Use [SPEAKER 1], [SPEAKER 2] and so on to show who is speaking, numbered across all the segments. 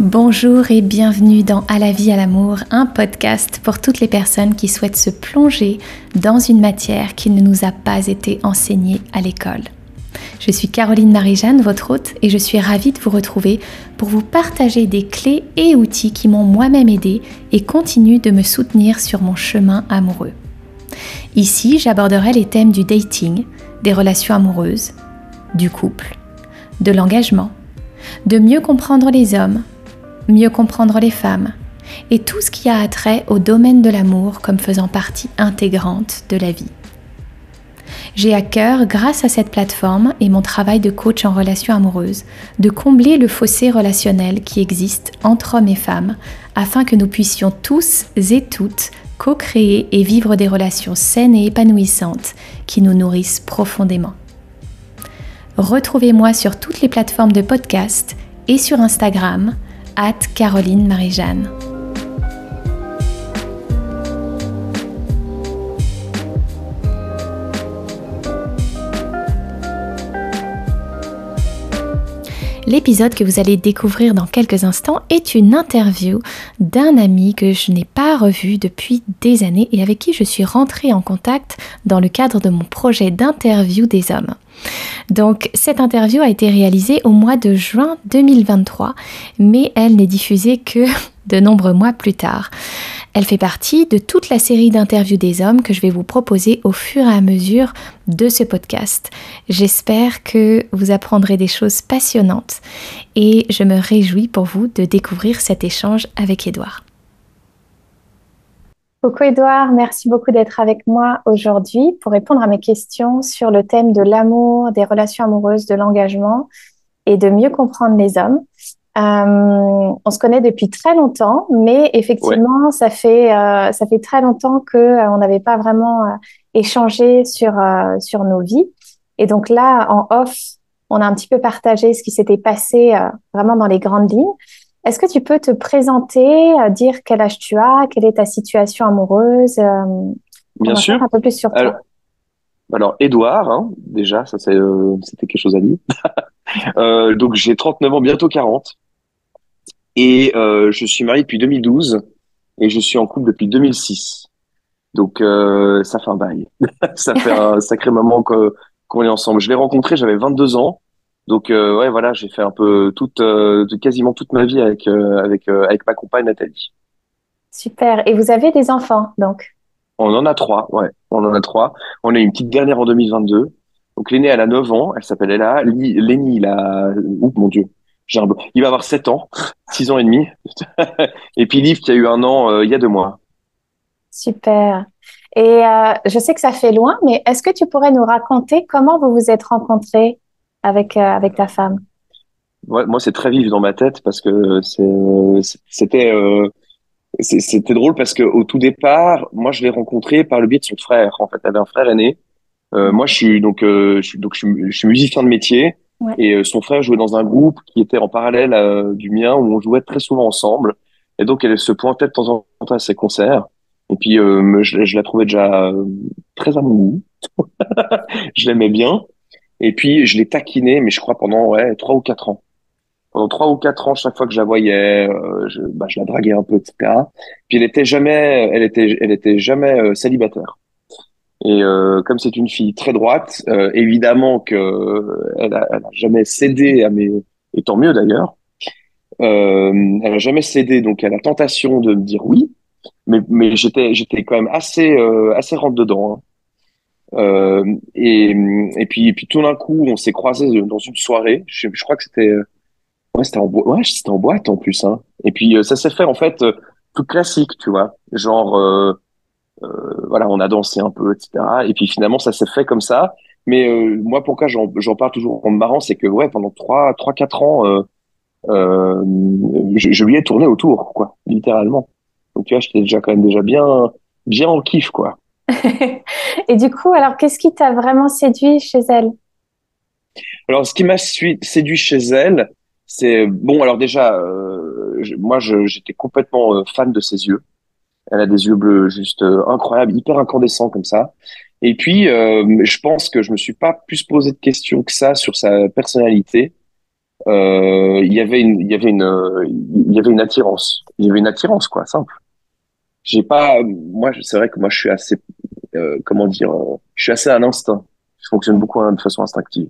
[SPEAKER 1] Bonjour et bienvenue dans À la vie, à l'amour, un podcast pour toutes les personnes qui souhaitent se plonger dans une matière qui ne nous a pas été enseignée à l'école. Je suis Caroline Marie-Jeanne, votre hôte, et je suis ravie de vous retrouver pour vous partager des clés et outils qui m'ont moi-même aidé et continuent de me soutenir sur mon chemin amoureux. Ici, j'aborderai les thèmes du dating, des relations amoureuses, du couple, de l'engagement, de mieux comprendre les hommes, mieux comprendre les femmes et tout ce qui a attrait au domaine de l'amour comme faisant partie intégrante de la vie. J'ai à cœur, grâce à cette plateforme et mon travail de coach en relations amoureuses, de combler le fossé relationnel qui existe entre hommes et femmes afin que nous puissions tous et toutes co-créer et vivre des relations saines et épanouissantes qui nous nourrissent profondément. Retrouvez-moi sur toutes les plateformes de podcast et sur Instagram, Caroline Marie-Jeanne. L'épisode que vous allez découvrir dans quelques instants est une interview d'un ami que je n'ai pas revu depuis des années et avec qui je suis rentrée en contact dans le cadre de mon projet d'interview des hommes. Donc cette interview a été réalisée au mois de juin 2023, mais elle n'est diffusée que de nombreux mois plus tard. Elle fait partie de toute la série d'interviews des hommes que je vais vous proposer au fur et à mesure de ce podcast. J'espère que vous apprendrez des choses passionnantes et je me réjouis pour vous de découvrir cet échange avec Édouard. Coucou Edouard, merci beaucoup d'être avec moi aujourd'hui pour répondre à mes questions sur le thème de l'amour, des relations amoureuses, de l'engagement et de mieux comprendre les hommes. Euh, on se connaît depuis très longtemps, mais effectivement, ça fait euh, ça fait très longtemps que euh, on n'avait pas vraiment échangé sur sur nos vies. Et donc là, en off, on a un petit peu partagé ce qui s'était passé vraiment dans les grandes lignes. Est-ce que tu peux te présenter, dire quel âge tu as, quelle est ta situation amoureuse
[SPEAKER 2] Bien sûr.
[SPEAKER 1] Un peu plus sur toi.
[SPEAKER 2] Alors, Edouard, hein, déjà, ça c'était quelque chose à dire. euh, donc j'ai 39 ans, bientôt 40. Et euh, je suis marié depuis 2012 et je suis en couple depuis 2006. Donc euh, ça fait un bail. ça fait un sacré moment qu'on est ensemble. Je l'ai rencontré, j'avais 22 ans. Donc euh, ouais, voilà, j'ai fait un peu toute, euh, quasiment toute ma vie avec euh, avec avec ma compagne Nathalie.
[SPEAKER 1] Super. Et vous avez des enfants, donc?
[SPEAKER 2] On en a trois, ouais. On en a trois. On a une petite dernière en 2022. Donc l'aînée, elle a 9 ans. Elle s'appelle Ella. Lenny, il a... Oups, mon Dieu. Un... Il va avoir 7 ans, 6 ans et demi. et puis Liv qui a eu un an il y a deux mois.
[SPEAKER 1] Super. Et euh, je sais que ça fait loin, mais est-ce que tu pourrais nous raconter comment vous vous êtes rencontrés? Avec, euh, avec ta femme?
[SPEAKER 2] Ouais, Moi, c'est très vif dans ma tête parce que c'était euh, c'était drôle parce que au tout départ, moi, je l'ai rencontré par le biais de son frère. En fait, elle avait un frère aîné. Euh, moi, je suis donc je suis, donc je suis, musicien de métier ouais. et son frère jouait dans un groupe qui était en parallèle du mien où on jouait très souvent ensemble. Et donc, elle se pointait de temps en temps à ses concerts. Et puis, je, je, la trouvais déjà très à mon goût. je l'aimais bien. Et puis, je l'ai taquiné, mais je crois pendant ouais, trois ou quatre ans. Pendant trois ou quatre ans, chaque fois que je la voyais, euh, je, bah, je la draguais un peu, etc. Puis elle était jamais, elle était, elle était jamais euh, célibataire. Et euh, comme c'est une fille très droite, euh, évidemment que elle a, elle a, jamais cédé à mes, et tant mieux d'ailleurs. elle a jamais cédé donc à la tentation de me dire oui, mais mais j'étais j'étais quand même assez assez rentre dedans. Hein. Euh, et, et puis, et puis tout d'un coup, on s'est croisés dans une soirée. Je, je crois que c'était, ouais, c'était en, ouais, en boîte en plus. Hein. Et puis ça s'est fait en fait tout classique, tu vois, genre euh, euh, voilà, on a dansé un peu, etc. Et puis finalement, ça s'est fait comme ça. Mais euh, moi, pourquoi j'en, parle toujours en marrant, c'est que ouais, pendant trois, trois, quatre ans, euh, euh, je, je, lui ai tourné autour, quoi, littéralement. Donc tu vois, j'étais déjà quand même déjà bien, bien en kiff, quoi.
[SPEAKER 1] Et du coup, alors, qu'est-ce qui t'a vraiment séduit chez elle?
[SPEAKER 2] Alors, ce qui m'a séduit chez elle, c'est bon. Alors déjà, euh, moi, j'étais complètement euh, fan de ses yeux. Elle a des yeux bleus juste euh, incroyables, hyper incandescents comme ça. Et puis, je pense que je me suis pas plus posé de questions que ça sur sa personnalité. il y avait une, il y avait une, il y avait une attirance. Il y avait une attirance, quoi, simple. J'ai pas, moi, c'est vrai que moi, je suis assez, comment dire, je suis assez à l'instinct. Je fonctionne beaucoup hein, de façon instinctive.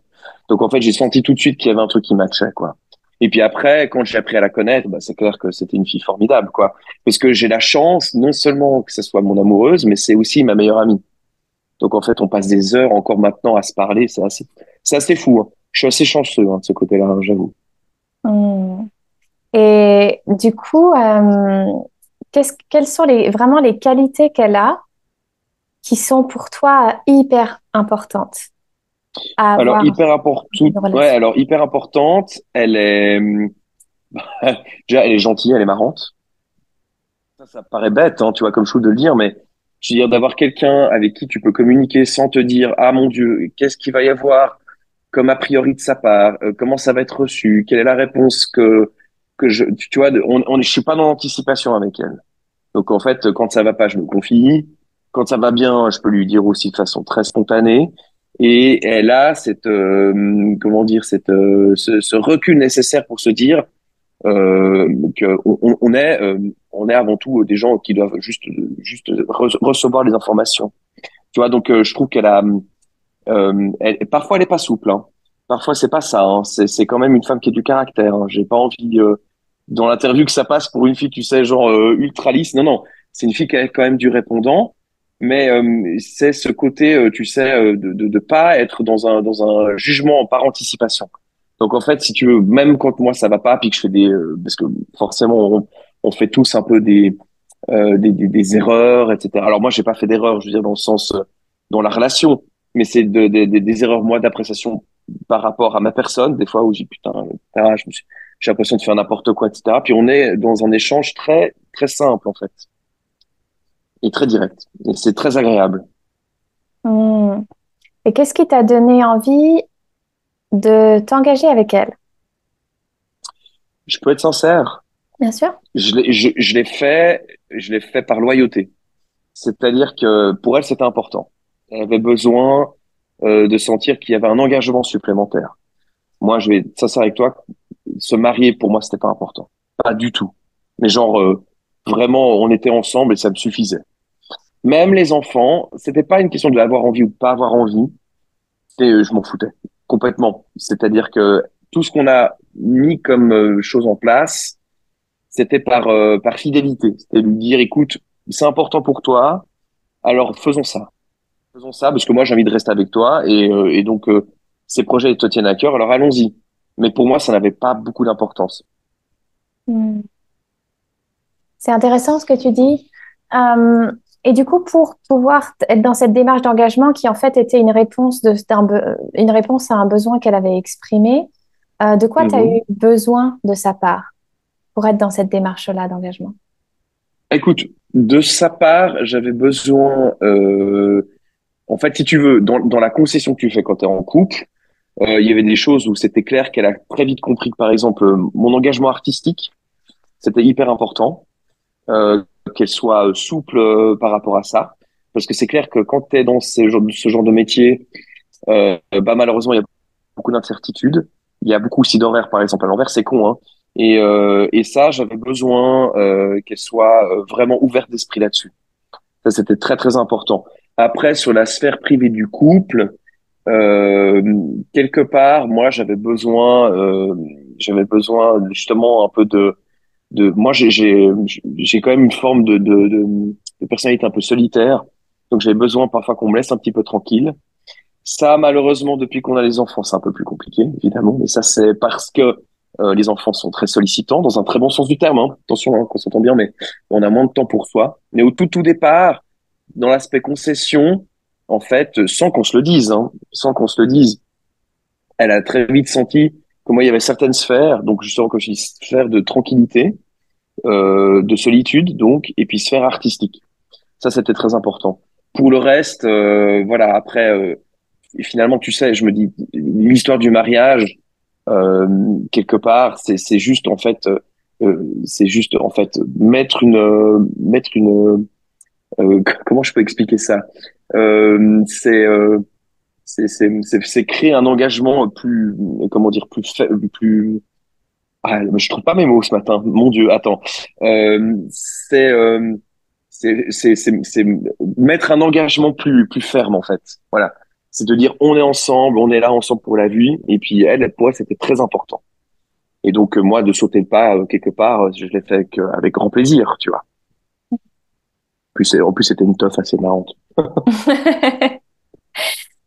[SPEAKER 2] Donc en fait, j'ai senti tout de suite qu'il y avait un truc qui matchait, quoi. Et puis après, quand j'ai appris à la connaître, bah, c'est clair que c'était une fille formidable, quoi. Parce que j'ai la chance, non seulement que ce soit mon amoureuse, mais c'est aussi ma meilleure amie. Donc en fait, on passe des heures encore maintenant à se parler. C'est assez, c'est assez fou. Hein. Je suis assez chanceux hein, de ce côté-là, hein, j'avoue.
[SPEAKER 1] Hmm. Et du coup, euh, quelles sont les, vraiment les qualités qu'elle a qui sont pour toi hyper importantes
[SPEAKER 2] alors hyper importante. Ouais, alors hyper importante. Elle est déjà, elle est gentille, elle est marrante. Ça, ça paraît bête, hein, tu vois, comme je de le dire, mais je veux dire d'avoir quelqu'un avec qui tu peux communiquer sans te dire ah mon Dieu, qu'est-ce qu'il va y avoir comme a priori de sa part, euh, comment ça va être reçu, quelle est la réponse que que je, tu vois, on, je suis pas dans l'anticipation avec elle. Donc en fait, quand ça va pas, je me confie. Quand ça va bien, je peux lui dire aussi de façon très spontanée et elle a cette euh, comment dire cette euh, ce, recul nécessaire pour se dire euh, qu'on on est on est avant tout des gens qui doivent juste juste recevoir les informations tu vois donc je trouve qu'elle a elle, parfois elle est pas souple hein. parfois c'est pas ça hein. c'est c'est quand même une femme qui a du caractère hein. j'ai pas envie dans l'interview que ça passe pour une fille tu sais genre ultra lisse non non c'est une fille qui a quand même du répondant mais euh, c'est ce côté, euh, tu sais, euh, de, de, de pas être dans un dans un jugement par anticipation. Donc en fait, si tu veux, même quand moi ça va pas, puis que je fais des, parce que forcément on, on fait tous un peu des, des, des, des, erreurs, etc. Alors moi j'ai pas fait d'erreurs, je veux dire dans le sens dans la relation, mais c'est de, des erreurs moi d'appréciation par rapport à ma personne, des fois où j'ai putain, j'ai l'impression de faire n'importe quoi, etc. Puis on est dans un échange très très simple en fait et très direct. Et c'est très agréable.
[SPEAKER 1] Hmm. Et qu'est-ce qui t'a donné envie de t'engager avec elle?
[SPEAKER 2] Je peux être sincère.
[SPEAKER 1] Bien sûr.
[SPEAKER 2] Je l'ai, je, l'ai fait, je l'ai fait par loyauté. C'est-à-dire que pour elle, c'était important. Elle avait besoin euh, de sentir qu'il y avait un engagement supplémentaire. Moi, je vais être sincère avec toi. Se marier, pour moi, c'était pas important. Pas du tout. Mais genre, euh, vraiment, on était ensemble et ça me suffisait. Même les enfants, c'était pas une question de avoir envie ou de pas avoir envie. Et je m'en foutais complètement. C'est-à-dire que tout ce qu'on a mis comme euh, chose en place, c'était par euh, par fidélité. C'était lui dire, écoute, c'est important pour toi, alors faisons ça. Faisons ça parce que moi j'ai envie de rester avec toi et, euh, et donc ces projets te tiennent à cœur, alors allons-y. Mais pour moi, ça n'avait pas beaucoup d'importance.
[SPEAKER 1] Hmm. C'est intéressant ce que tu dis. Et du coup, pour pouvoir être dans cette démarche d'engagement qui en fait était une réponse, de, une réponse à un besoin qu'elle avait exprimé, euh, de quoi tu as mhm. eu besoin de sa part pour être dans cette démarche-là d'engagement?
[SPEAKER 2] Écoute, de sa part, j'avais besoin, euh, en fait, si tu veux, dans, dans, la concession que tu fais quand tu es en couple, euh, il y avait des choses où c'était clair qu'elle a très vite compris que, par exemple, mon engagement artistique, c'était hyper important. Euh, qu'elle soit euh, souple euh, par rapport à ça. Parce que c'est clair que quand tu es dans ce genre, ce genre de métier, euh, bah malheureusement, il y a beaucoup d'incertitudes. Il y a beaucoup aussi d'horaires, par exemple, à l'envers, c'est con. Hein. Et, euh, et ça, j'avais besoin euh, qu'elle soit vraiment ouverte d'esprit là-dessus. Ça, c'était très, très important. Après, sur la sphère privée du couple, euh, quelque part, moi, j'avais besoin, euh, j'avais besoin justement un peu de de moi j'ai j'ai quand même une forme de, de, de, de personnalité un peu solitaire. Donc j'ai besoin parfois qu'on me laisse un petit peu tranquille. Ça malheureusement depuis qu'on a les enfants c'est un peu plus compliqué évidemment. Mais ça c'est parce que euh, les enfants sont très sollicitants dans un très bon sens du terme hein. attention hein, qu'on s'entend bien mais on a moins de temps pour soi. Mais au tout tout départ dans l'aspect concession en fait sans qu'on se le dise hein, sans qu'on se le dise elle a très vite senti moi, il y avait certaines sphères, donc justement, comme je dis, sphère de tranquillité, euh, de solitude, donc, et puis sphère artistique. Ça, c'était très important. Pour le reste, euh, voilà, après, euh, finalement, tu sais, je me dis, l'histoire du mariage, euh, quelque part, c'est juste, en fait, euh, c'est juste, en fait, mettre une, mettre une, comment je peux expliquer ça? C'est c'est créer un engagement plus, comment dire, plus, plus, ah, je trouve pas mes mots ce matin. Mon Dieu, attends. Euh, c'est, euh, c'est mettre un engagement plus, plus ferme en fait. Voilà. C'est de dire on est ensemble, on est là ensemble pour la vie. Et puis elle, pour elle, c'était très important. Et donc euh, moi, de sauter le pas euh, quelque part, je l'ai fait avec, euh, grand plaisir, tu vois. En plus, c'était une teuf assez marrante.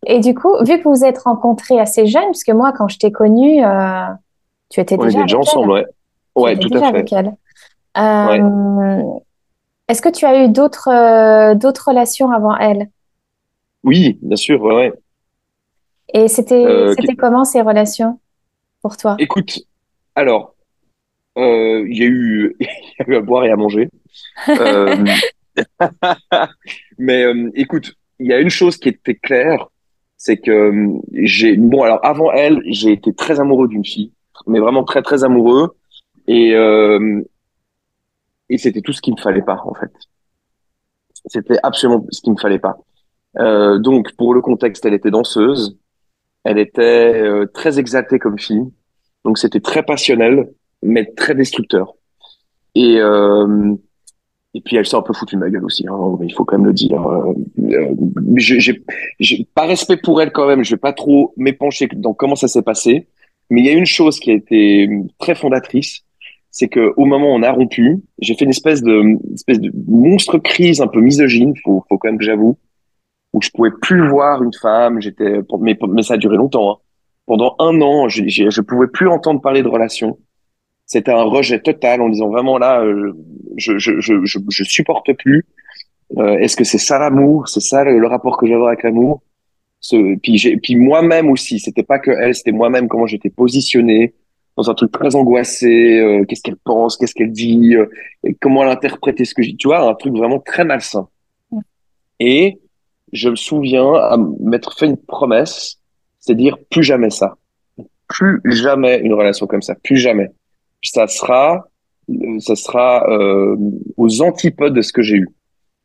[SPEAKER 1] Et du coup, vu que vous vous êtes rencontrés assez jeunes, puisque moi, quand je t'ai connue, euh, tu étais déjà,
[SPEAKER 2] On était déjà ensemble, ouais. Ouais, tout à fait. Avec.
[SPEAKER 1] Euh, Est-ce que tu as eu d'autres euh, d'autres relations avant elle?
[SPEAKER 2] Oui, bien sûr, ouais. ouais.
[SPEAKER 1] Et c'était c'était comment ces relations pour toi?
[SPEAKER 2] Écoute, alors, il y a eu il y a eu à boire et à manger. mais écoute, il y a une chose qui était claire, c'est que euh, j'ai bon alors avant elle, j'ai été très amoureux d'une fille, mais vraiment très très amoureux et euh, et c'était tout ce qu'il me fallait pas en fait. C'était absolument ce qu'il me fallait pas. Euh, donc pour le contexte, elle était danseuse, elle était euh, très exaltée comme fille, donc c'était très passionnel mais très destructeur. Et euh, et puis elle s'est un peu foutue de ma gueule aussi, hein, il faut quand même le dire. Euh, euh j'ai pas respect pour elle quand même, je vais pas trop m'épancher dans comment ça s'est passé. Mais il y a une chose qui a été très fondatrice, c'est que au moment où on a rompu, j'ai fait une espèce de une espèce de monstre crise un peu misogyne, faut, faut quand même que j'avoue, où je pouvais plus voir une femme. J'étais, mais, ça a duré longtemps. Hein. Pendant un an, je, je pouvais plus entendre parler de relations c'était un rejet total en disant vraiment là, euh, je, je, je, je, je supporte plus. Euh, Est-ce que c'est ça l'amour? C'est ça le, rapport que j'avais avec l'amour? Ce, Puis, j'ai, puis moi-même aussi, c'était pas que elle, c'était moi-même comment j'étais positionné dans un truc très angoissé. Euh, qu'est-ce qu'elle pense Qu'est-ce qu'elle dit euh, et Comment elle interprétait ce que j'ai Tu vois, un truc vraiment très malsain. Et je me souviens à m'être fait une promesse, c'est dire plus jamais ça, plus jamais une relation comme ça, plus jamais ça sera, ça sera euh, aux antipodes de ce que j'ai eu.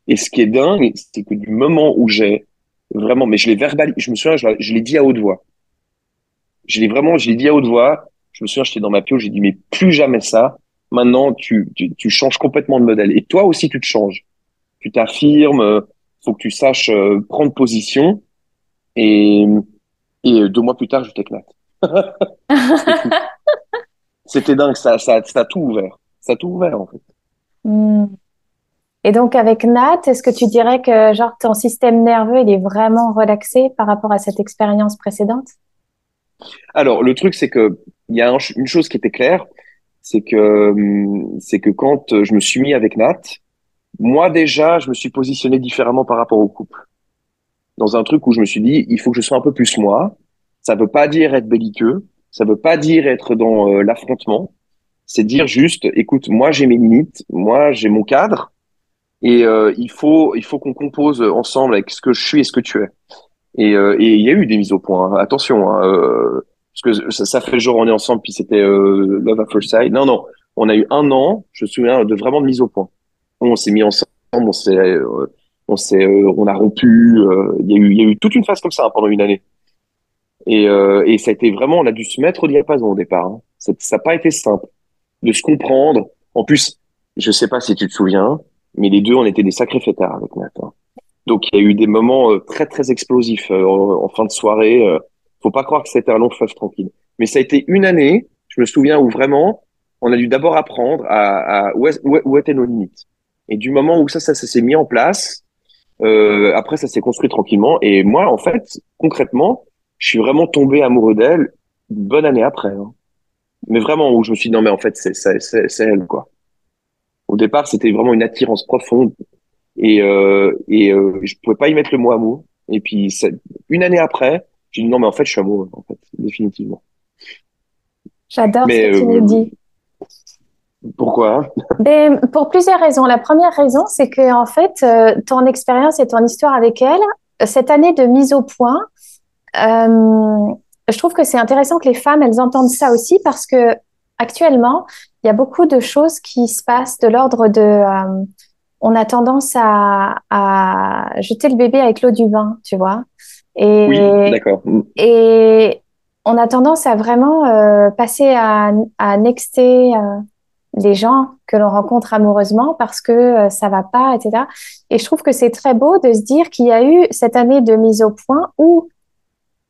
[SPEAKER 2] Et ce qui est dingue, c'est que du moment où j'ai vraiment, mais je l'ai verbalisé, je me souviens, je, l'ai dit à haute voix. Je l'ai vraiment, je l'ai dit à haute voix. Je me souviens, j'étais dans ma pio, j'ai dit, mais plus jamais ça. Maintenant, tu, tu, tu, changes complètement de modèle. Et toi aussi, tu te changes. Tu t'affirmes, faut que tu saches euh, prendre position. Et, et deux mois plus tard, je t'éclate. c'était dingue, ça, ça, ça a tout ouvert. Ça a tout ouvert, en fait.
[SPEAKER 1] Hmm. Et donc, avec Nat, est-ce que tu dirais que genre ton système nerveux, il est vraiment relaxé par rapport à cette expérience précédente?
[SPEAKER 2] Alors, le truc, c'est que il y a une chose qui était claire, c'est que hmm, c'est que quand je me suis mis avec Nat, moi déjà, je me suis positionné différemment par rapport au couple. Dans un truc où je me suis dit, il faut que je sois un peu plus moi. Ça veut pas dire être belliqueux, ça veut pas dire être dans euh, l'affrontement. C'est dire juste, écoute, moi j'ai mes limites, moi j'ai mon cadre, et euh, il faut il faut qu'on compose ensemble avec ce que je suis et ce que tu es. Et euh, et il y a eu des mises au point. Hein. Attention, hein, parce que ça, ça, fait genre on est ensemble puis c'était love at first sight. Non non, on a eu un an. Je me souviens de vraiment de mise au point. On s'est mis ensemble, on s'est on s'est on a rompu. Il y a eu il y a eu toute une phase comme ça hein, pendant une année. Et, euh, et ça a été vraiment, on a dû se mettre au diapason au départ. Hein. Ça n'a pas été simple de se comprendre. En plus, je sais pas si tu te souviens, mais les deux, on était des sacrés fêtards avec Nathan. Donc il y a eu des moments euh, très très explosifs euh, en, fin de soirée. Euh, faut pas croire que c'était un long fleuve tranquille. Mais ça a été une année, je me souviens, où vraiment, on a dû d'abord apprendre à, à où, où, étaient nos limites. Et du moment où ça, ça, ça s'est mis en place, euh, après ça s'est construit tranquillement. Et moi, en fait, concrètement, je suis vraiment tombé amoureux d'elle une bonne année après. Hein. Mais vraiment, où je me suis dit, non, mais en fait, c'est, c'est, c'est, elle, quoi. Au départ, c'était vraiment une attirance profonde. Et, euh, et euh, je pouvais pas y mettre le mot amour. Et puis, une année après, j'ai dit, non, mais en fait, je suis amoureux, en fait, définitivement.
[SPEAKER 1] J'adore ce que tu nous euh, dis.
[SPEAKER 2] Pourquoi?
[SPEAKER 1] Ben, Pour plusieurs raisons. La première raison, c'est que en fait, euh, ton expérience et ton histoire avec elle, cette année de mise au point, euh, je trouve que c'est intéressant que les femmes, elles entendent ça aussi parce que actuellement, il y a beaucoup de choses qui se passent de l'ordre de... Euh, on a tendance à, à, jeter le bébé avec l'eau du bain, tu vois. Et,
[SPEAKER 2] oui, d'accord.
[SPEAKER 1] Et on a tendance à vraiment euh, passer à, à nexter euh, les gens que l'on rencontre amoureusement parce que euh, ça va pas, etc. Et je trouve que c'est très beau de se dire qu'il y a eu cette année de mise au point où,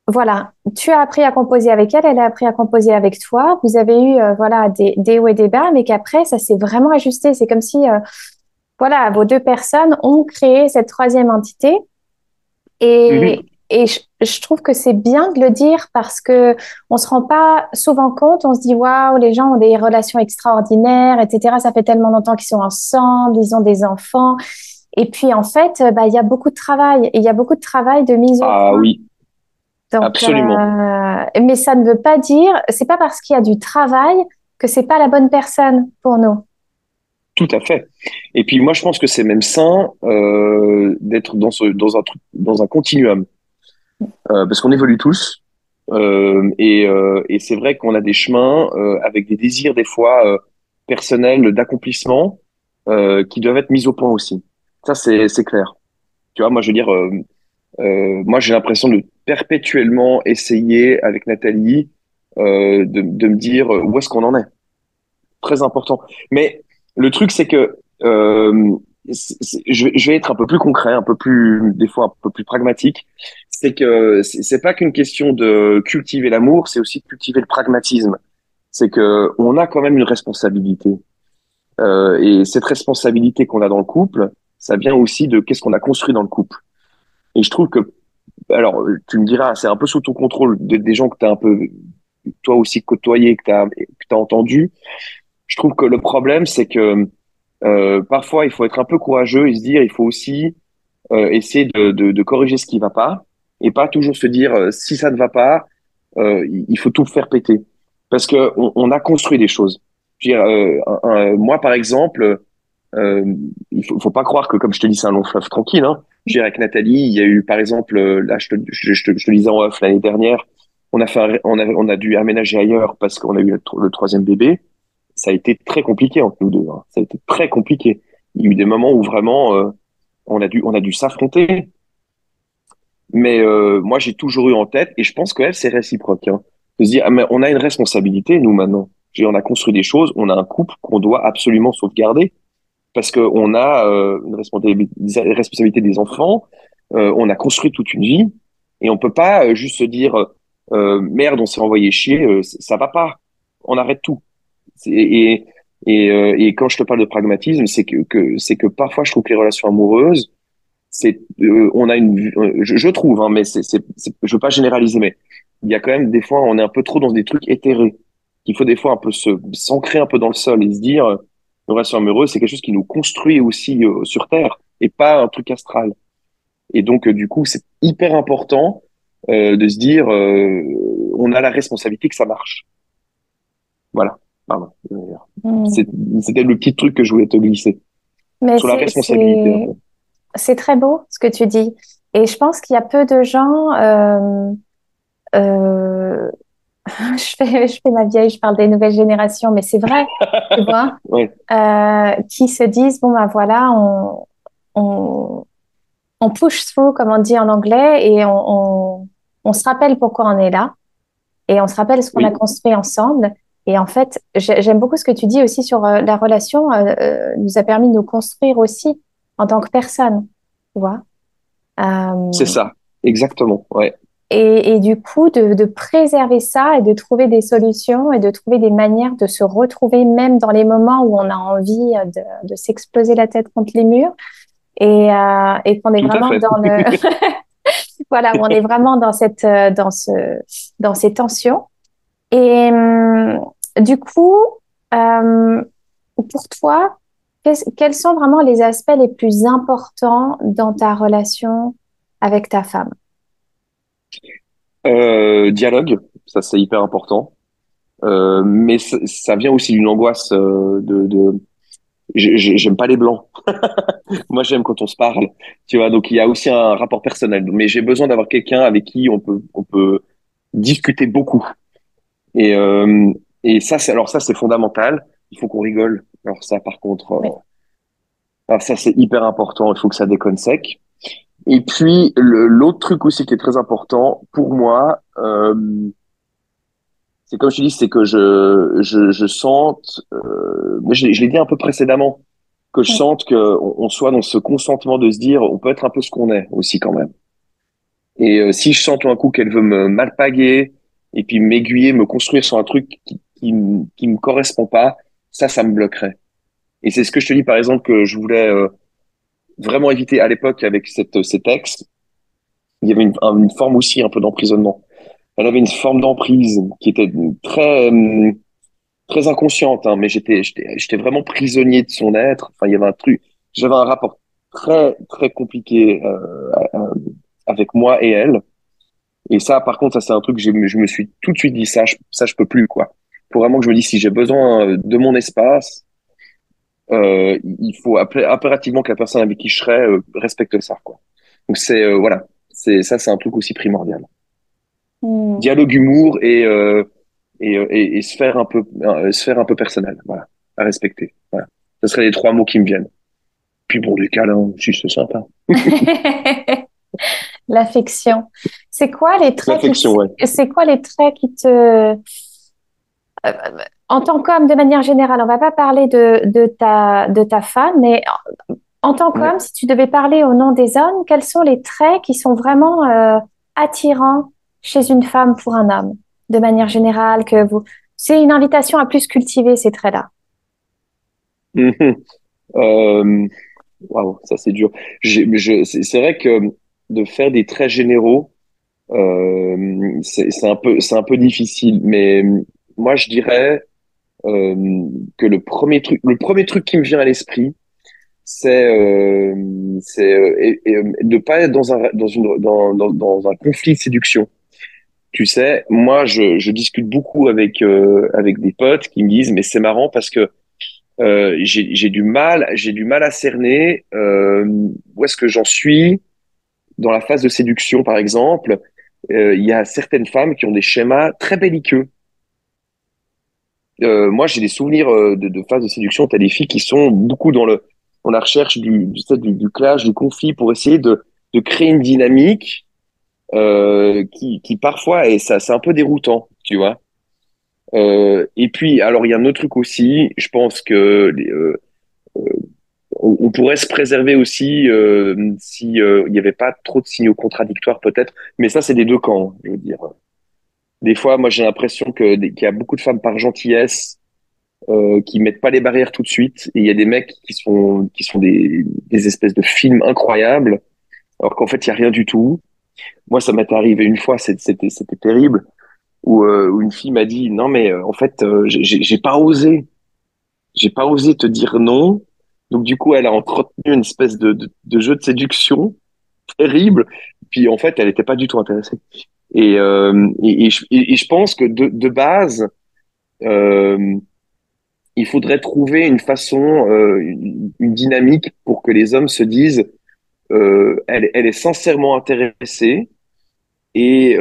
[SPEAKER 1] voilà, tu as appris à composer avec elle, elle a appris à composer avec toi. Vous avez eu, voilà, des, des hauts et des bas, mais qu'après, ça s'est vraiment ajusté. C'est comme si, voilà, vos deux personnes ont créé cette troisième entité. Et, mhm. Et je, trouve que c'est bien de le dire parce que on se rend pas souvent compte. On se dit waouh, les gens ont des relations extraordinaires, etc. Ça fait tellement longtemps qu'ils sont ensemble, ils ont des enfants. Et puis en fait, bah il y a beaucoup de travail. Il y a beaucoup de travail de mise au
[SPEAKER 2] ah, oui. Absolument.
[SPEAKER 1] Euh, mais ça ne veut pas dire, c'est pas parce qu'il y a du travail que c'est pas la bonne personne pour nous.
[SPEAKER 2] Tout à fait. Et puis moi, je pense que c'est même sain euh, d'être dans, ce, dans un truc, dans un continuum. Euh, parce qu'on évolue tous. Et, et c'est vrai qu'on a des chemins avec des désirs des fois personnels d'accomplissement qui doivent être mis au point aussi. Ça, c'est c'est clair. Tu vois, moi, je veux dire, moi, j'ai l'impression de perpétuellement essayer avec Nathalie de, de me dire où est-ce qu'on en est. Très important. Mais le truc, c'est que euh, je, vais être un peu plus concret, un peu plus, des fois un peu plus pragmatique. C'est que c'est pas qu'une question de cultiver l'amour, c'est aussi de cultiver le pragmatisme. C'est que on a quand même une responsabilité. Euh, et cette responsabilité qu'on a dans le couple, ça vient aussi de qu'est-ce qu'on a construit dans le couple. Et je trouve que, alors, tu me diras, c'est un peu sous ton contrôle des gens que tu as un peu, toi aussi côtoyé, que tu as, que as entendu. Je trouve que le problème, c'est que euh, parfois, il faut être un peu courageux et se dire, il faut aussi euh, essayer de, corriger ce qui va pas et pas toujours se dire, euh, si ça ne va pas, il faut tout faire péter. Parce que on, a construit des choses. Moi, par exemple, il faut, faut pas croire que, comme je te dis, c'est un long fleuve tranquille. Hein. Avec Nathalie, il y a eu, par exemple, là, je te, je, je je te disais en off l'année dernière, on a fait, on a, on a dû aménager ailleurs parce qu'on a eu le troisième bébé ça a été très compliqué entre nous deux. Hein. Ça a été très compliqué. Il y a eu des moments où vraiment euh, on a dû on a dû s'affronter. Mais euh, moi j'ai toujours eu en tête et je pense que c'est réciproque hein, de se ah, mais on a une responsabilité nous maintenant. On a construit des choses, on a un couple qu'on doit absolument sauvegarder parce que on a euh, une responsabilité des enfants, on a construit toute une vie et on peut pas juste se dire merde on s'est envoyé chier, ça va pas, on arrête tout. Et, et, euh, et, quand je te parle de pragmatisme, c'est que, que c'est que parfois je trouve que les relations amoureuses, c'est, euh, on a une, je, je trouve, hein, mais c'est, c'est, je veux pas généraliser, mais il y a quand même des fois, on est un peu trop dans des trucs éthérés. Il faut des fois un peu se s'ancrer un peu dans le sol et se dire, euh, une relation amoureuse, c'est quelque chose qui nous construit aussi sur Terre et pas un truc astral. Et donc, du coup, c'est hyper important de se dire, on a la responsabilité que ça marche. Voilà. Hmm. C'était le petit truc que je voulais te glisser.
[SPEAKER 1] Mais sur la responsabilité. C'est très beau ce que tu dis. Et je pense qu'il y a peu de gens. Je, fais, je fais ma vieille, je parle des nouvelles générations, mais c'est vrai, tu vois, euh, qui se disent bon ben voilà, on, on, on push through, comme on dit en anglais, et on, on, on se rappelle pourquoi on est là, et on se rappelle ce qu'on a construit ensemble, et en fait, j'aime beaucoup ce que tu dis aussi sur euh, la relation, euh, nous a permis de nous construire aussi en tant que personne, tu vois.
[SPEAKER 2] C'est ça, exactement, ouais.
[SPEAKER 1] Et, et, du coup, de, de, préserver ça et de trouver des solutions et de trouver des manières de se retrouver même dans les moments où on a envie de, de s'exploser la tête contre les murs. Et, euh, et qu'on est vraiment dans le voilà, on est vraiment dans cette dans ce dans ces tensions. Et hum, du coup, euh, pour toi, quels sont vraiment les aspects les plus importants dans ta relation avec ta femme?
[SPEAKER 2] Euh, Dialogue, ça c'est hyper important. Euh, mais ça vient aussi d'une angoisse de, de... j'aime pas les blancs. Moi j'aime quand on se parle, tu vois. Donc il y a aussi un rapport personnel. Mais j'ai besoin d'avoir quelqu'un avec qui on peut on peut discuter beaucoup. Et euh, et ça, c'est alors ça, c'est fondamental. Il faut qu'on rigole. Alors ça, par contre, euh, alors ça, c'est hyper important. Il faut que ça déconne sec. Et puis l'autre truc aussi qui est très important pour moi, euh, c'est comme je te dis, c'est que je je, je sente, euh, je, l'ai dit un peu précédemment, que je sente que on, soit dans ce consentement de se dire, on peut être un peu ce qu'on est aussi quand même. Et euh, si je sens tout un coup qu'elle veut me malpaguer et puis m'aiguiller, me construire sur un truc qui qui, qui me correspond pas, ça, ça me bloquerait. Et c'est ce que je te dis par exemple que je voulais euh, vraiment éviter à l'époque avec cette, ces textes. Il y avait une, une forme aussi un peu d'emprisonnement. Elle avait une forme d'emprise qui était très euh, très inconsciente, hein, mais j'étais j'étais vraiment prisonnier de son être. Enfin, il y avait un truc. J'avais un rapport très très compliqué euh, avec moi et elle. Et ça, par contre, ça c'est un truc que je, me suis tout de suite dit ça, je, ça je peux plus quoi. Faut vraiment que je me dise si j'ai besoin de mon espace, euh, il faut impérativement que la personne avec qui je serai euh, respecte ça. Quoi. Donc c'est euh, voilà, c'est ça, c'est un truc aussi primordial. Hmm. Dialogue, humour et, euh, et, et, et sphère un peu sphère un peu personnelle, voilà, à respecter. Voilà, ce seraient les trois mots qui me viennent. Puis bon, des câlins, si c'est sympa.
[SPEAKER 1] L'affection. C'est quoi les traits C'est quoi les traits qui te en tant qu'homme, de manière générale, on va pas parler de, de, ta, de ta femme, mais en tant qu'homme, si tu devais parler au nom des hommes, quels sont les traits qui sont vraiment euh, attirants chez une femme pour un homme, de manière générale, que vous... C'est une invitation à plus cultiver ces traits-là.
[SPEAKER 2] euh, ça c'est dur. C'est vrai que de faire des traits généraux, euh, c'est un peu, c'est un peu difficile. Mais moi, je dirais euh, que le premier truc, le premier truc qui me vient à l'esprit, c'est euh, c'est euh, de pas être dans un dans une dans, dans, un conflit de séduction. Tu sais, moi je, je discute beaucoup avec euh, avec des potes qui me disent mais c'est marrant parce que euh, j'ai j'ai du mal j'ai du mal à cerner euh, où est-ce que j'en suis dans la phase de séduction par exemple. Il y a certaines femmes qui ont des schémas très belliqueux euh, moi, j'ai des souvenirs euh, de, de phases de séduction. T'as des filles qui sont beaucoup dans le, dans la recherche du, du, du, clash, du conflit, pour essayer de, de créer une dynamique euh, qui, qui parfois, et ça, c'est un peu déroutant, tu vois. Euh, et puis, alors, il y a un autre truc aussi. Je pense que euh, euh, on, on, pourrait se préserver aussi si il n'y avait pas trop de signaux contradictoires, peut-être. Mais ça, c'est des deux camps, je veux dire des fois, moi, j'ai l'impression que qu'il y a beaucoup de femmes par gentillesse euh, qui mettent pas les barrières tout de suite, et il y a des mecs qui sont qui sont des, des espèces de films incroyables, alors qu'en fait, il y a rien du tout. Moi, ça m'est arrivé une fois, c'était c'était terrible, où, euh, où une fille m'a dit non mais euh, en fait, euh, j'ai pas osé, j'ai pas osé te dire non. Donc du coup, elle a entretenu une espèce de, de, de jeu de séduction terrible. Puis en fait, elle n'était pas du tout intéressée. Et, euh, et, je, pense que de, base, euh, il faudrait trouver une façon, euh, une, dynamique pour que les hommes se disent, elle, est sincèrement intéressée et,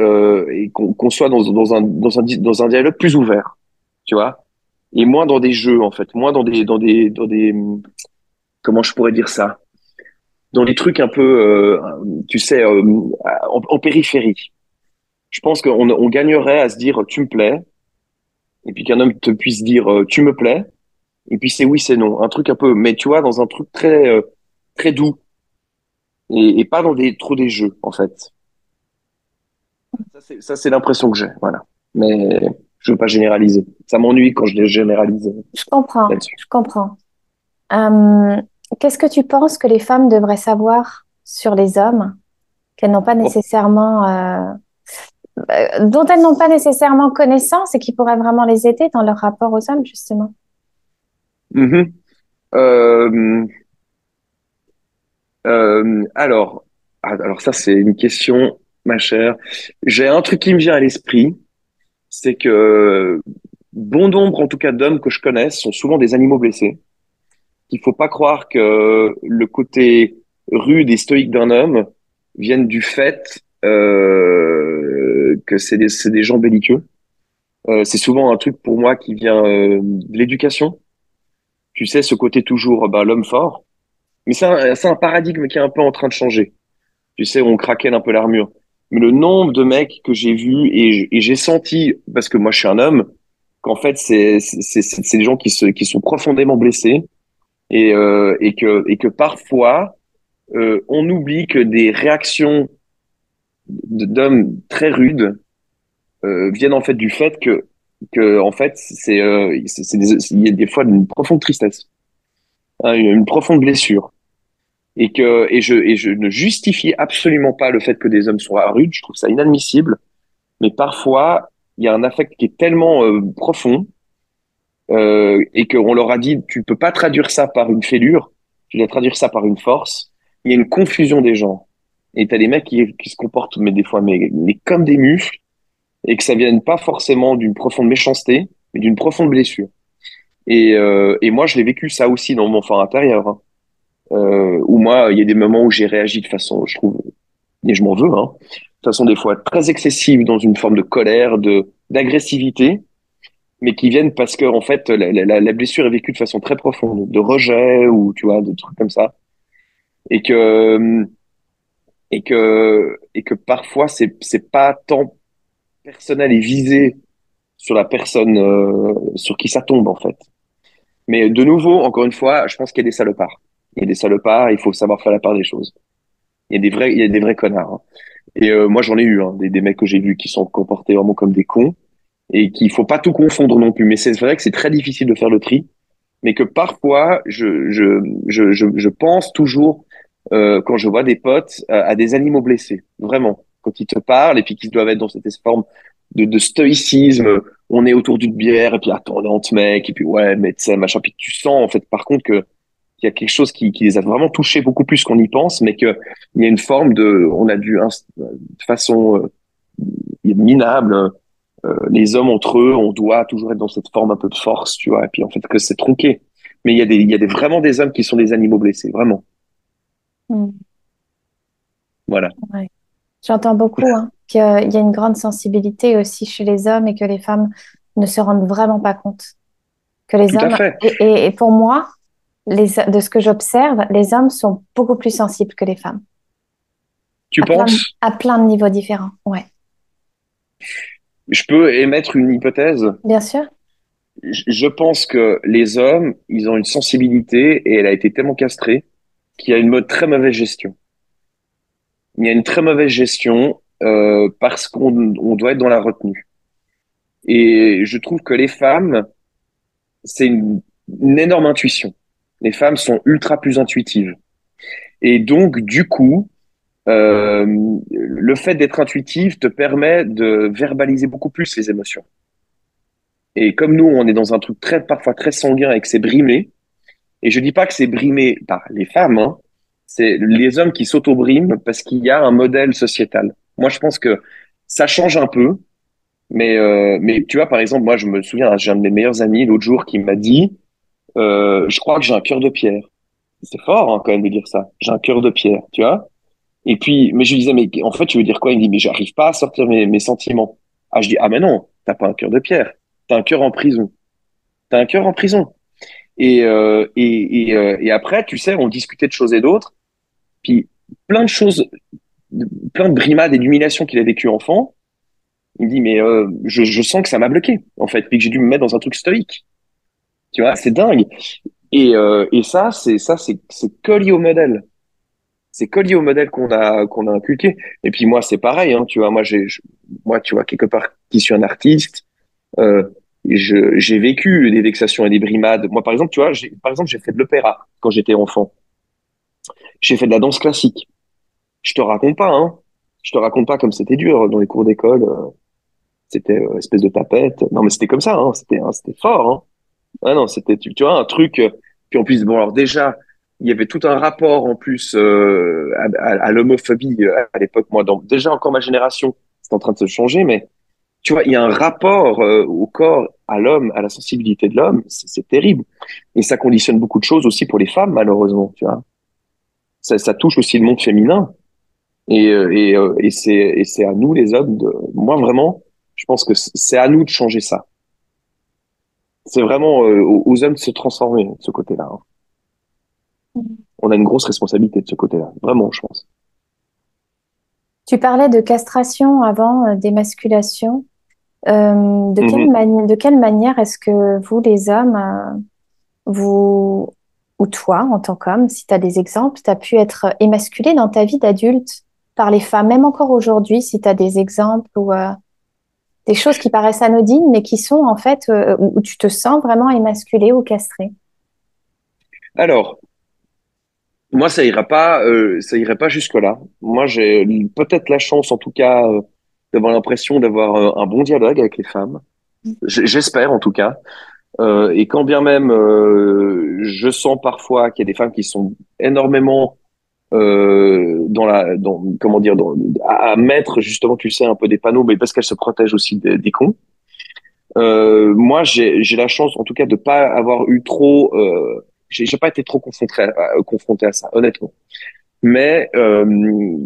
[SPEAKER 2] qu'on soit dans, un, dans, un, dialogue plus ouvert, tu vois, et moins dans des jeux en fait, moins dans des, dans des, dans des, comment je pourrais dire ça, dans des trucs un peu, tu sais, en périphérie je pense qu'on on gagnerait à se dire tu me plais, et puis qu'un homme te puisse dire euh, tu me plais, et puis c'est oui, c'est non. Un truc un peu, mais tu vois, dans un truc très, euh, très doux, et, et, pas dans des, trop des jeux, en fait. Ça, c'est l'impression que j'ai, voilà. Mais je veux pas généraliser. Ça m'ennuie quand je les généralise.
[SPEAKER 1] Je comprends, je comprends. Euh, Qu'est-ce que tu penses que les femmes devraient savoir sur les hommes qu'elles n'ont pas nécessairement euh, euh, dont elles n'ont pas nécessairement connaissance et qui pourraient vraiment les aider dans leur rapport aux hommes, justement
[SPEAKER 2] mm-hmm. euh, euh, alors, ah, alors ça c'est une question, ma chère. J'ai un truc qui me vient à l'esprit, c'est que bon nombre, en tout cas d'hommes que je connaisse, sont souvent des animaux blessés. Il faut pas croire que le côté rude et stoïque d'un homme vienne du fait euh, que c'est des, des, gens belliqueux. Euh, c'est souvent un truc pour moi qui vient euh, de l'éducation. Tu sais, ce côté toujours bah, l'homme fort. Mais c'est un, un, paradigme qui est un peu en train de changer. Tu sais, on craquait un peu l'armure. Mais le nombre de mecs que j'ai vus et, j'ai senti, parce que moi je suis un homme, qu'en fait c'est c'est des gens qui se qui sont profondément blessés et euh, et que et que parfois euh, on oublie que des réactions d'hommes très rudes euh, viennent en fait du fait que que en fait c'est euh, il y a des fois une profonde tristesse, hein, une, profonde blessure. Et que et je et je ne justifie absolument pas le fait que des hommes soient rudes, je trouve ça inadmissible, mais parfois il y a un affect qui est tellement euh, profond et qu'on leur a dit tu peux pas traduire ça par une fêlure, tu dois traduire ça par une force. Il y a une confusion des gens et t'as des mecs qui, qui se comportent mais des fois mais, mais comme des muscles et que ça vienne pas forcément d'une profonde méchanceté, mais d'une profonde blessure. Et, euh, et moi, je l'ai vécu ça aussi dans mon fort intérieur, hein. euh, où moi, il y a des moments où j'ai réagi de façon, je trouve, et je m'en veux, hein, de façon des fois très excessive, dans une forme de colère, de d'agressivité, mais qui viennent parce que en fait, la, la, la, blessure est vécue de façon très profonde, de rejet ou tu vois, de trucs comme ça, et que et que et que parfois c'est c'est pas tant personnel et visé sur la personne euh, sur qui ça tombe en fait. Mais de nouveau, encore une fois, je pense qu'il y a des salopards. Il y a des salopards, il faut savoir faire la part des choses. Il y a des vrais, il y a des vrais connards. Hein. Et euh, moi, j'en ai eu hein, des, des mecs que j'ai vus qui sont comportés vraiment comme des cons et qu'il faut pas tout confondre non plus. Mais c'est vrai que c'est très difficile de faire le tri, mais que parfois, je je je je, je pense toujours euh, quand je vois des potes à des animaux blessés, vraiment quand ils te parlent et puis qu'ils doivent être dans cette forme de, de, stoïcisme. On est autour d'une bière et puis attendante mec et puis ouais sais machin puis tu sens en fait par contre que qu'il y a quelque chose qui, qui les a vraiment touchés beaucoup plus qu'on y pense, mais que il y a une forme de, on a dû de façon euh, minable, euh, les hommes entre eux, on doit toujours être dans cette forme un peu de force, tu vois, et puis en fait que c'est tronqué. Mais il y a des, il y a des, vraiment des hommes qui sont des animaux blessés, vraiment.
[SPEAKER 1] Hmm.
[SPEAKER 2] Voilà.
[SPEAKER 1] Ouais. J'entends beaucoup hein, qu'il y a une grande sensibilité aussi chez les hommes et que les femmes ne se rendent vraiment pas compte. Que les hommes, et, et, pour moi, les, de ce que j'observe, les hommes sont beaucoup plus sensibles que les femmes.
[SPEAKER 2] Tu penses?
[SPEAKER 1] À plein de niveaux différents, ouais.
[SPEAKER 2] Je peux émettre une hypothèse?
[SPEAKER 1] Bien sûr.
[SPEAKER 2] Je pense que les hommes, ils ont une sensibilité et elle a été tellement castrée qu'il y a une très mauvaise gestion il y a une très mauvaise gestion euh, parce qu'on on doit être dans la retenue. Et je trouve que les femmes, c'est une, énorme intuition. Les femmes sont ultra plus intuitives. Et donc, du coup, euh, le fait d'être intuitive te permet de verbaliser beaucoup plus les émotions. Et comme nous, on est dans un truc très parfois très sanguin et que c'est brimé, et je dis pas que c'est brimé par les femmes, hein, c'est les hommes qui s'auto-briment parce qu'il y a un modèle sociétal. Moi, je pense que ça change un peu, mais euh, mais tu vois, par exemple, moi, je me souviens, j'ai un de mes meilleurs amis l'autre jour qui m'a dit, euh, je crois que j'ai un cœur de pierre. C'est fort hein, quand même de dire ça. J'ai un cœur de pierre, tu vois. Et puis, mais je lui disais, mais en fait, tu veux dire quoi? Il me dit, mais j'arrive pas à sortir mes, mes sentiments. Ah, je dis, ah mais non, t'as pas un cœur de pierre, t'as un cœur en prison. T'as un cœur en prison. Et, euh, et, et, euh, et, après, tu sais, on discutait de choses et d'autres. Puis plein de choses, plein de brimades et d'humiliations qu'il a vécu enfant. Il me dit, mais euh, je, je, sens que ça m'a bloqué, en fait, puis que j'ai dû me mettre dans un truc stoïque. Tu vois, c'est dingue. Et, euh, et ça, c'est ça, c'est que au modèle. C'est que au modèle qu'on a qu'on a inculqué. Et puis moi, c'est pareil. Hein, tu vois, moi, j'ai, moi, tu vois, quelque part, qui suis un artiste, euh, j'ai vécu des vexations et des brimades. Moi, par exemple, tu vois, par exemple, j'ai fait de l'opéra quand j'étais enfant. J'ai fait de la danse classique. Je te raconte pas, hein. Je te raconte pas comme c'était dur dans les cours d'école. Euh, c'était euh, espèce de tapette. Non, mais c'était comme ça, hein. C'était, hein, c'était fort, hein. Ah non, c'était, tu, vois, un truc. Euh, puis en plus, bon, alors déjà, il y avait tout un rapport en plus euh, à, à, l'homophobie à l'époque. Moi, dans, déjà encore ma génération, c'est en train de se changer, mais tu vois, il y a un rapport au corps, à l'homme, à la sensibilité de l'homme. C'est terrible, et ça conditionne beaucoup de choses aussi pour les femmes, malheureusement. Tu vois ça, ça, touche aussi le monde féminin. Et, euh, et, euh, et c'est à nous, les hommes, de, moi vraiment, je pense que c'est à nous de changer ça. C'est vraiment euh, aux, hommes de se transformer de ce côté-là. Hein. Mm. On a une grosse responsabilité de ce côté-là, vraiment, je pense.
[SPEAKER 1] Tu parlais de castration avant, d'émasculation. De, quelle de quelle manière est-ce que vous, les hommes, vous, ou toi, en tant qu'homme, si tu as des exemples, tu as pu être émasculé dans ta vie d'adulte par les femmes, même encore aujourd'hui, si tu as des exemples ou euh, des choses qui paraissent anodines, mais qui sont en fait euh, où tu te sens vraiment émasculé ou castré?
[SPEAKER 2] Alors, moi, ça ira pas, euh, ça irait pas jusque-là. Moi, j'ai peut-être la chance, en tout cas, d'avoir l'impression d'avoir un bon dialogue avec les femmes. Mm. J'espère, en tout cas. Euh, et quand bien même euh, je sens parfois qu'il y a des femmes qui sont énormément euh, dans la, dans, comment dire, dans, à, mettre justement, tu sais, un peu des panneaux, mais parce qu'elles se protègent aussi des, des cons. Euh, moi, j'ai la chance, en tout cas, de pas avoir eu trop, euh, j'ai pas été trop confronté à, confronté à ça, honnêtement. Mais euh,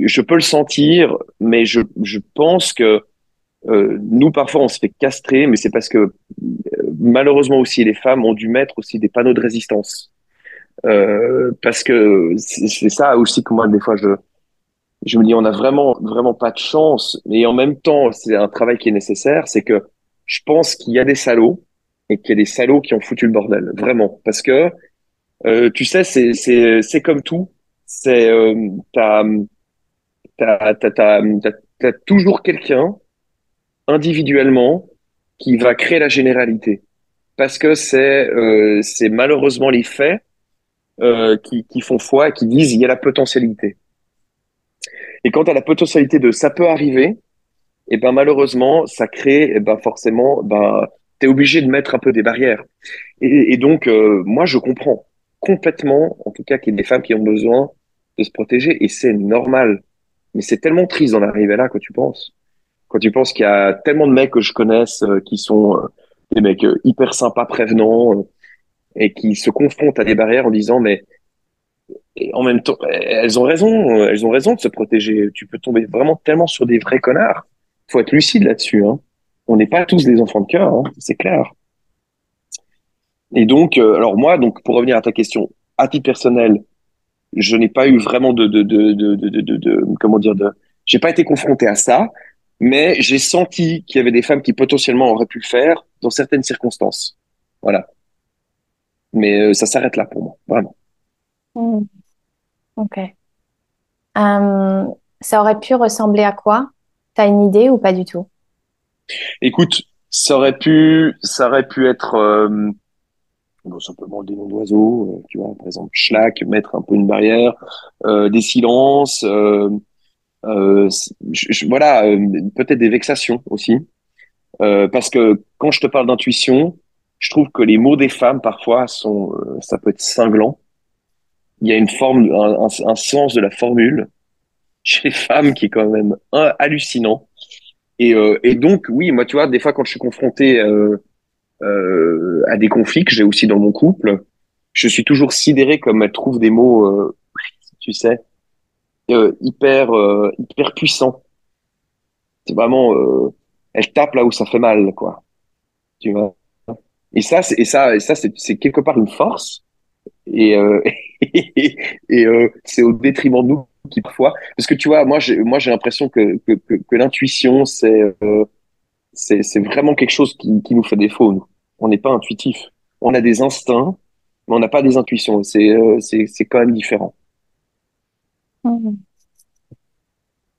[SPEAKER 2] je peux le sentir, mais je, je pense que euh, nous, parfois, on se fait castrer, mais c'est parce que euh, malheureusement aussi, les femmes ont dû mettre aussi des panneaux de résistance. Euh, parce que c'est ça aussi que moi, des fois, je, je me dis, on a vraiment, vraiment pas de chance. Mais en même temps, c'est un travail qui est nécessaire. C'est que je pense qu'il y a des salauds et qu'il y a des salauds qui ont foutu le bordel. Vraiment. Parce que, euh, tu sais, c'est comme tout. C'est, euh, t'as, t'as toujours quelqu'un individuellement qui va créer la généralité. Parce que c'est euh, c'est malheureusement les faits euh, qui, qui font foi et qui disent il y a la potentialité. Et quand à la potentialité de ça peut arriver, et eh ben malheureusement ça crée et eh ben forcément ben t'es obligé de mettre un peu des barrières. Et, et donc euh, moi je comprends complètement en tout cas qu'il y a des femmes qui ont besoin de se protéger et c'est normal. Mais c'est tellement triste d'en arriver là que tu penses quand tu penses qu'il y a tellement de mecs que je connaisse euh, qui sont euh, des mecs euh, hyper sympas, prévenants, et qui se confrontent à des barrières en disant mais en même temps, elles ont raison, elles ont raison de se protéger. Tu peux tomber vraiment tellement sur des vrais connards. Faut être lucide là-dessus. Hein. On n'est pas tous des enfants de cœur, hein, c'est clair. Et donc, alors moi, donc pour revenir à ta question, à titre personnel, je n'ai pas eu vraiment de, de, de, de, de, de, de comment dire, de, j'ai pas été confronté à ça mais j'ai senti qu'il y avait des femmes qui potentiellement auraient pu le faire dans certaines circonstances. Voilà. Mais euh, ça s'arrête là pour moi, vraiment.
[SPEAKER 1] Hmm. Ok. Euh, ça aurait pu ressembler à quoi? T'as une idée ou pas du tout?
[SPEAKER 2] Écoute, ça aurait pu, ça aurait pu être euh, simplement des noms d'oiseaux, euh, tu vois, par exemple, schlag, mettre un peu une barrière, euh, des silences, euh, je, voilà, euh, peut-être des vexations aussi, euh, parce que quand je te parle d'intuition, je trouve que les mots des femmes parfois sont, euh, ça peut être cinglant. Il y a une forme, un, un, sens de la formule chez les femmes qui est quand même hallucinant. Et, et donc, oui, moi, tu vois, des fois, quand je suis confronté euh, euh, à des conflits que j'ai aussi dans mon couple, je suis toujours sidéré comme elle trouve des mots, tu sais, euh, hyper euh, hyper puissant. C'est vraiment, euh, elle tape là où ça fait mal, quoi. Tu vois? Et ça, et ça, et ça, c'est, quelque part une force. Et, et, et c'est au détriment de nous qui parfois, parce que tu vois, moi, j'ai, moi, j'ai l'impression que, que, que, que l'intuition, c'est, c'est, c'est vraiment quelque chose qui, qui nous fait défaut. Nous, on n'est pas intuitif. On a des instincts, mais on n'a pas des intuitions. C'est, c'est, c'est quand même différent.
[SPEAKER 1] Mhm.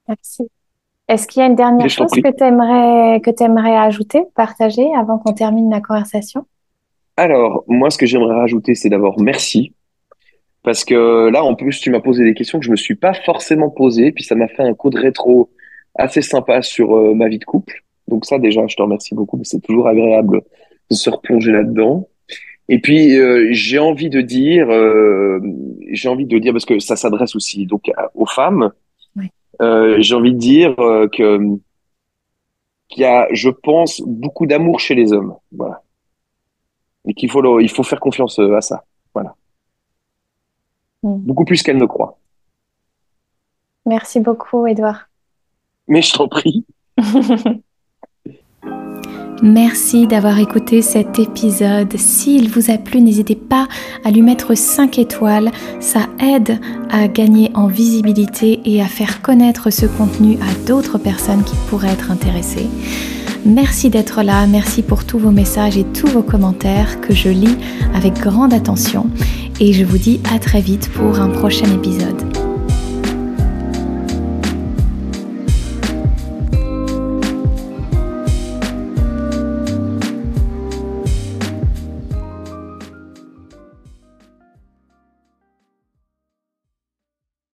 [SPEAKER 1] Merci. Est-ce qu'il y a une dernière chose que tu aimerais, que tu aimerais ajouter, partager avant qu'on termine la conversation?
[SPEAKER 2] Alors, moi, ce que j'aimerais rajouter, c'est d'abord merci. Parce que là, en plus, tu m'as posé des questions que je me suis pas forcément posées, puis ça m'a fait un coup de rétro assez sympa sur euh, ma vie de couple. Donc ça, déjà, je te remercie beaucoup. C'est toujours agréable se replonger là-dedans. Et puis euh, j'ai envie de dire, euh, j'ai envie de dire parce que ça s'adresse aussi donc aux femmes. Euh, j'ai envie de dire que qu'il y a, je pense, beaucoup d'amour chez les hommes. Voilà. Et qu'il faut il faut faire confiance à ça. Voilà. Mm. Beaucoup plus qu'elle ne croit.
[SPEAKER 1] Merci beaucoup, Edouard.
[SPEAKER 2] Mais je t'en prie.
[SPEAKER 1] Merci d'avoir écouté cet épisode. S'il vous a plu, n'hésitez pas à lui mettre 5 étoiles. Ça aide à gagner en visibilité et à faire connaître ce contenu à d'autres personnes qui pourraient être intéressées. Merci d'être là, merci pour tous vos messages et tous vos commentaires que je lis avec grande attention et je vous dis à très vite pour un prochain épisode.